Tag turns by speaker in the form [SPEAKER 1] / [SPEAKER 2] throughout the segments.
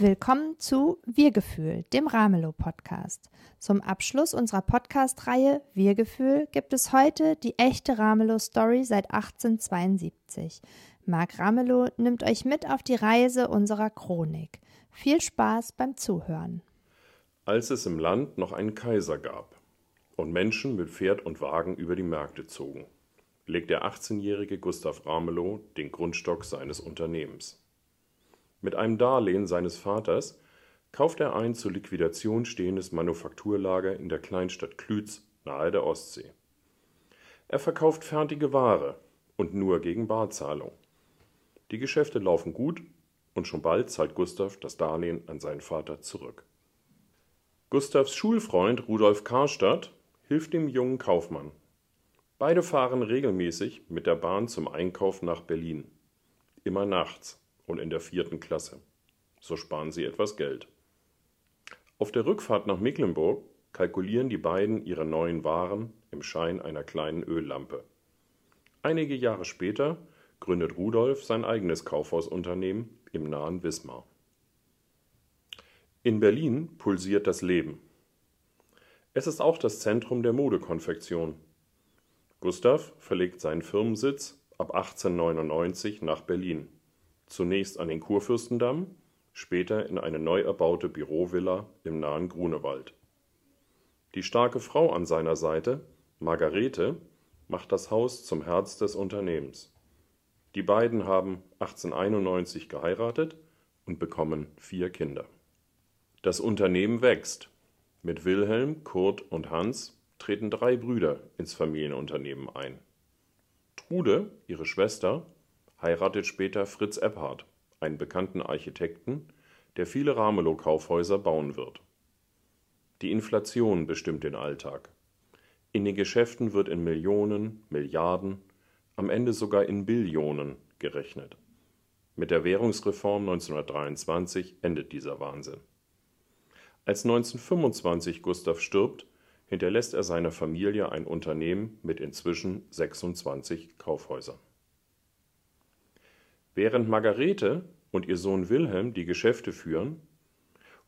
[SPEAKER 1] Willkommen zu Wir-Gefühl, dem Ramelow-Podcast. Zum Abschluss unserer Podcast-Reihe Wir-Gefühl gibt es heute die echte Ramelow-Story seit 1872. Marc Ramelow nimmt euch mit auf die Reise unserer Chronik. Viel Spaß beim Zuhören.
[SPEAKER 2] Als es im Land noch einen Kaiser gab und Menschen mit Pferd und Wagen über die Märkte zogen, legt der 18-jährige Gustav Ramelow den Grundstock seines Unternehmens. Mit einem Darlehen seines Vaters kauft er ein zur Liquidation stehendes Manufakturlager in der Kleinstadt Klütz nahe der Ostsee. Er verkauft fertige Ware und nur gegen Barzahlung. Die Geschäfte laufen gut und schon bald zahlt Gustav das Darlehen an seinen Vater zurück. Gustavs Schulfreund Rudolf Karstadt hilft dem jungen Kaufmann. Beide fahren regelmäßig mit der Bahn zum Einkauf nach Berlin. Immer nachts und in der vierten Klasse. So sparen sie etwas Geld. Auf der Rückfahrt nach Mecklenburg kalkulieren die beiden ihre neuen Waren im Schein einer kleinen Öllampe. Einige Jahre später gründet Rudolf sein eigenes Kaufhausunternehmen im nahen Wismar. In Berlin pulsiert das Leben. Es ist auch das Zentrum der Modekonfektion. Gustav verlegt seinen Firmensitz ab 1899 nach Berlin zunächst an den Kurfürstendamm, später in eine neu erbaute Bürovilla im nahen Grunewald. Die starke Frau an seiner Seite, Margarete, macht das Haus zum Herz des Unternehmens. Die beiden haben 1891 geheiratet und bekommen vier Kinder. Das Unternehmen wächst. Mit Wilhelm, Kurt und Hans treten drei Brüder ins Familienunternehmen ein. Trude, ihre Schwester, heiratet später Fritz Epphardt, einen bekannten Architekten, der viele Ramelow-Kaufhäuser bauen wird. Die Inflation bestimmt den Alltag. In den Geschäften wird in Millionen, Milliarden, am Ende sogar in Billionen gerechnet. Mit der Währungsreform 1923 endet dieser Wahnsinn. Als 1925 Gustav stirbt, hinterlässt er seiner Familie ein Unternehmen mit inzwischen 26 Kaufhäusern. Während Margarete und ihr Sohn Wilhelm die Geschäfte führen,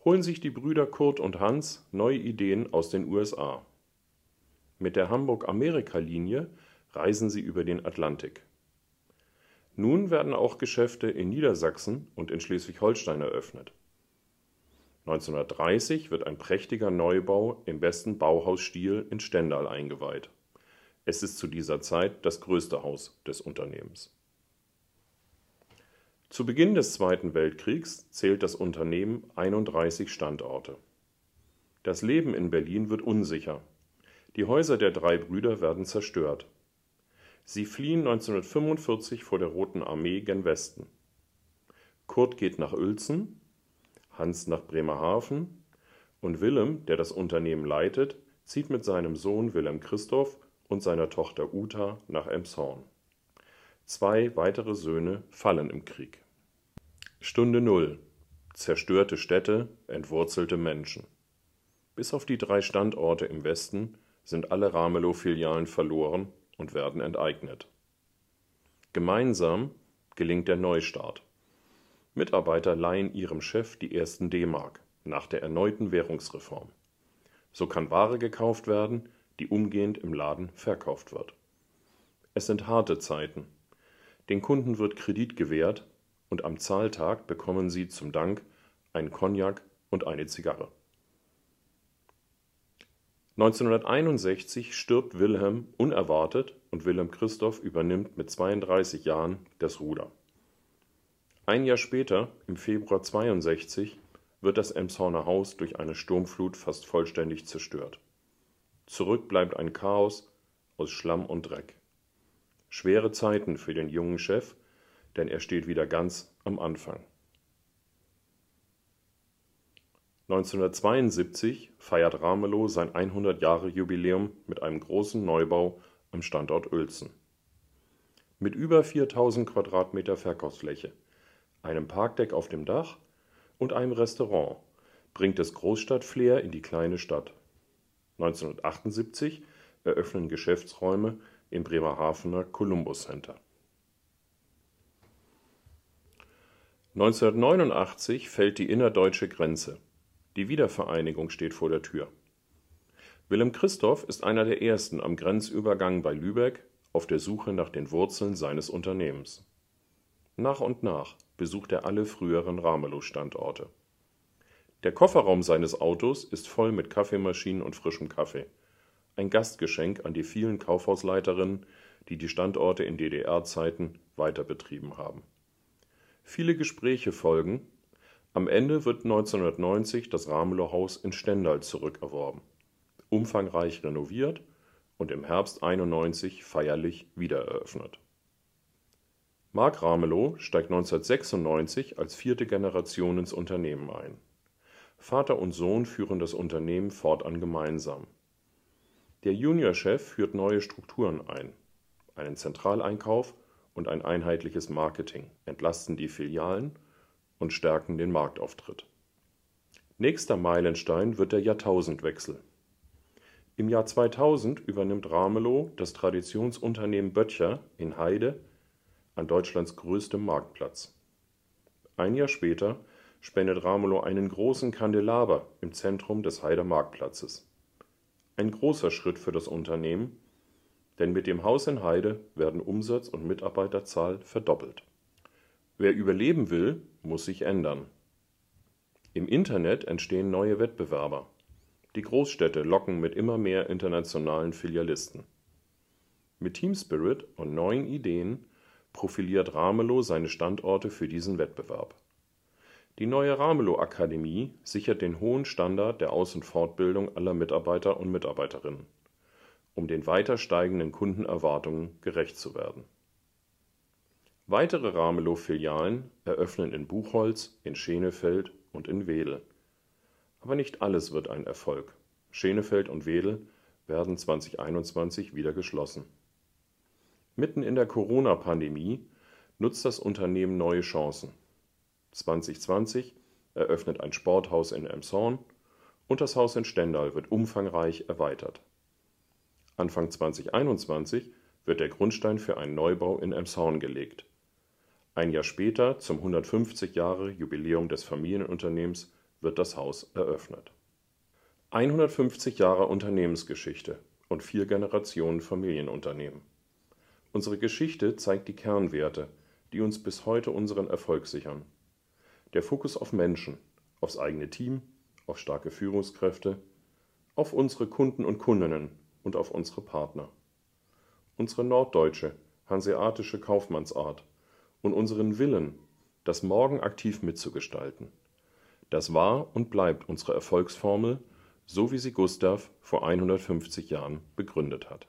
[SPEAKER 2] holen sich die Brüder Kurt und Hans neue Ideen aus den USA. Mit der Hamburg-Amerika-Linie reisen sie über den Atlantik. Nun werden auch Geschäfte in Niedersachsen und in Schleswig-Holstein eröffnet. 1930 wird ein prächtiger Neubau im besten Bauhausstil in Stendal eingeweiht. Es ist zu dieser Zeit das größte Haus des Unternehmens. Zu Beginn des Zweiten Weltkriegs zählt das Unternehmen 31 Standorte. Das Leben in Berlin wird unsicher. Die Häuser der drei Brüder werden zerstört. Sie fliehen 1945 vor der Roten Armee gen Westen. Kurt geht nach Uelzen, Hans nach Bremerhaven und Willem, der das Unternehmen leitet, zieht mit seinem Sohn Wilhelm Christoph und seiner Tochter Uta nach Emshorn. Zwei weitere Söhne fallen im Krieg. Stunde Null. Zerstörte Städte, entwurzelte Menschen. Bis auf die drei Standorte im Westen sind alle Ramelow-Filialen verloren und werden enteignet. Gemeinsam gelingt der Neustart. Mitarbeiter leihen ihrem Chef die ersten D-Mark nach der erneuten Währungsreform. So kann Ware gekauft werden, die umgehend im Laden verkauft wird. Es sind harte Zeiten. Den Kunden wird Kredit gewährt und am Zahltag bekommen sie zum Dank einen Cognac und eine Zigarre. 1961 stirbt Wilhelm unerwartet und Wilhelm Christoph übernimmt mit 32 Jahren das Ruder. Ein Jahr später, im Februar 62, wird das Emshorner Haus durch eine Sturmflut fast vollständig zerstört. Zurück bleibt ein Chaos aus Schlamm und Dreck. Schwere Zeiten für den jungen Chef, denn er steht wieder ganz am Anfang. 1972 feiert Ramelow sein 100-Jahre-Jubiläum mit einem großen Neubau am Standort Uelzen. Mit über 4000 Quadratmeter Verkaufsfläche, einem Parkdeck auf dem Dach und einem Restaurant bringt es Großstadtflair in die kleine Stadt. 1978 eröffnen Geschäftsräume im Bremerhavener Columbus Center. 1989 fällt die innerdeutsche Grenze. Die Wiedervereinigung steht vor der Tür. Wilhelm Christoph ist einer der ersten am Grenzübergang bei Lübeck auf der Suche nach den Wurzeln seines Unternehmens. Nach und nach besucht er alle früheren Ramelow-Standorte. Der Kofferraum seines Autos ist voll mit Kaffeemaschinen und frischem Kaffee. Ein Gastgeschenk an die vielen Kaufhausleiterinnen, die die Standorte in DDR-Zeiten weiterbetrieben haben. Viele Gespräche folgen. Am Ende wird 1990 das Ramelow-Haus in Stendal zurückerworben, umfangreich renoviert und im Herbst 91 feierlich wiedereröffnet. Mark Ramelow steigt 1996 als vierte Generation ins Unternehmen ein. Vater und Sohn führen das Unternehmen fortan gemeinsam. Der Juniorchef führt neue Strukturen ein, einen Zentraleinkauf und ein einheitliches Marketing, entlasten die Filialen und stärken den Marktauftritt. Nächster Meilenstein wird der Jahrtausendwechsel. Im Jahr 2000 übernimmt Ramelow das Traditionsunternehmen Böttcher in Heide an Deutschlands größtem Marktplatz. Ein Jahr später spendet Ramelow einen großen Kandelaber im Zentrum des Heider Marktplatzes. Ein großer Schritt für das Unternehmen, denn mit dem Haus in Heide werden Umsatz und Mitarbeiterzahl verdoppelt. Wer überleben will, muss sich ändern. Im Internet entstehen neue Wettbewerber. Die Großstädte locken mit immer mehr internationalen Filialisten. Mit Team Spirit und neuen Ideen profiliert Ramelow seine Standorte für diesen Wettbewerb. Die neue Ramelow Akademie sichert den hohen Standard der Aus- und Fortbildung aller Mitarbeiter und Mitarbeiterinnen um den weiter steigenden Kundenerwartungen gerecht zu werden. Weitere Ramelow-Filialen eröffnen in Buchholz, in Schenefeld und in Wedel. Aber nicht alles wird ein Erfolg. Schenefeld und Wedel werden 2021 wieder geschlossen. Mitten in der Corona-Pandemie nutzt das Unternehmen neue Chancen. 2020 eröffnet ein Sporthaus in Emshorn und das Haus in Stendal wird umfangreich erweitert. Anfang 2021 wird der Grundstein für einen Neubau in Elmshorn gelegt. Ein Jahr später, zum 150-Jahre-Jubiläum des Familienunternehmens, wird das Haus eröffnet. 150 Jahre Unternehmensgeschichte und vier Generationen Familienunternehmen. Unsere Geschichte zeigt die Kernwerte, die uns bis heute unseren Erfolg sichern. Der Fokus auf Menschen, aufs eigene Team, auf starke Führungskräfte, auf unsere Kunden und Kundinnen und auf unsere Partner. Unsere norddeutsche, hanseatische Kaufmannsart und unseren Willen, das Morgen aktiv mitzugestalten. Das war und bleibt unsere Erfolgsformel, so wie sie Gustav vor 150 Jahren begründet hat